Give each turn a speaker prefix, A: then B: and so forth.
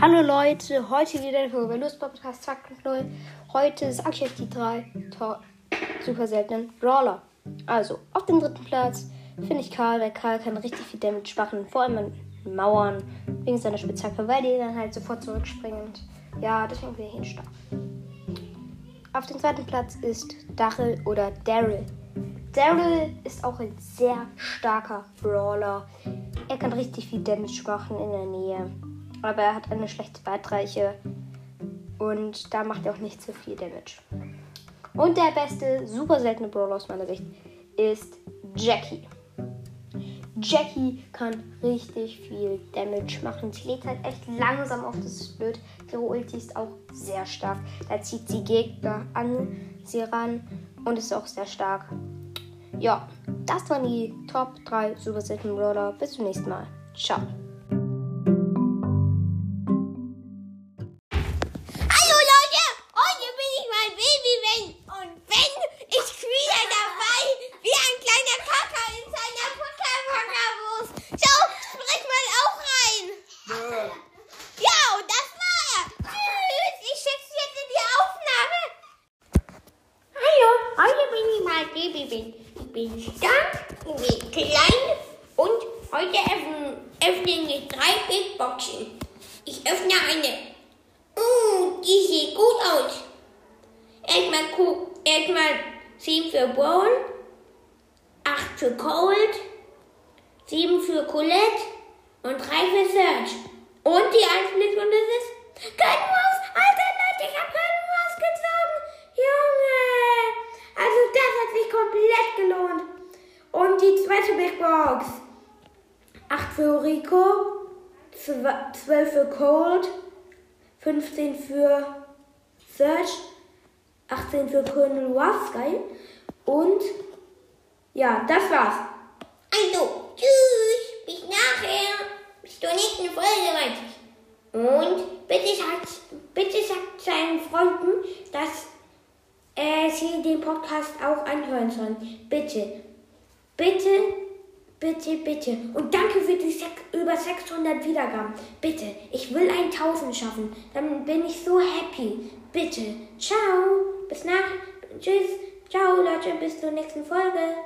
A: Hallo Leute, heute wieder eine Folge bei Lust Podcast 2.0. Heute ich euch die drei super seltenen Brawler. Also, auf dem dritten Platz finde ich Karl, weil Karl kann richtig viel Damage machen, vor allem an Mauern, wegen seiner Spitzhacke, weil die dann halt sofort zurückspringt. Ja, deswegen finde ich ihn stark. Auf dem zweiten Platz ist Daryl oder Daryl. Daryl ist auch ein sehr starker Brawler. Er kann richtig viel Damage machen in der Nähe aber er hat eine schlechte Weitreiche und da macht er auch nicht so viel Damage. Und der beste, super seltene Brawler aus meiner Sicht ist Jackie. Jackie kann richtig viel Damage machen. Sie lädt halt echt langsam auf, das ist blöd. Ihre Ulti ist auch sehr stark. Da zieht sie Gegner an sie ran und ist auch sehr stark. Ja, das waren die Top 3 super seltenen Brawler. Bis zum nächsten Mal. Ciao.
B: Baby bin. Ich bin stark, ich bin klein und heute öffnen, öffnen wir drei Big Boxen. Ich öffne eine. Uh, die sieht gut aus. Erstmal, erstmal 10 für Brawl, 8 für Cold, 7 für Colette und 3 für Search. Und die einzelne Stunde ist kein Maus. Alter Leute, ich hab keine Maus gezogen. Junge. Also das hat sich komplett gelohnt. Und die zweite Big Box. 8 für Rico, 12 für Cold, 15 für Search, 18 für Colonel geil. Und ja, das war's. Also, tschüss, bis nachher. Bis zur nächsten Folge, Leute. Und bitte sagt, bitte sagt seinen Freunden, dass äh, sie den Podcast auch anhören sollen. Bitte, bitte, bitte, bitte. Und danke für die über 600 Wiedergaben. Bitte, ich will 1000 schaffen. Dann bin ich so happy. Bitte. Ciao. Bis nach. Tschüss. Ciao, Leute. Bis zur nächsten Folge.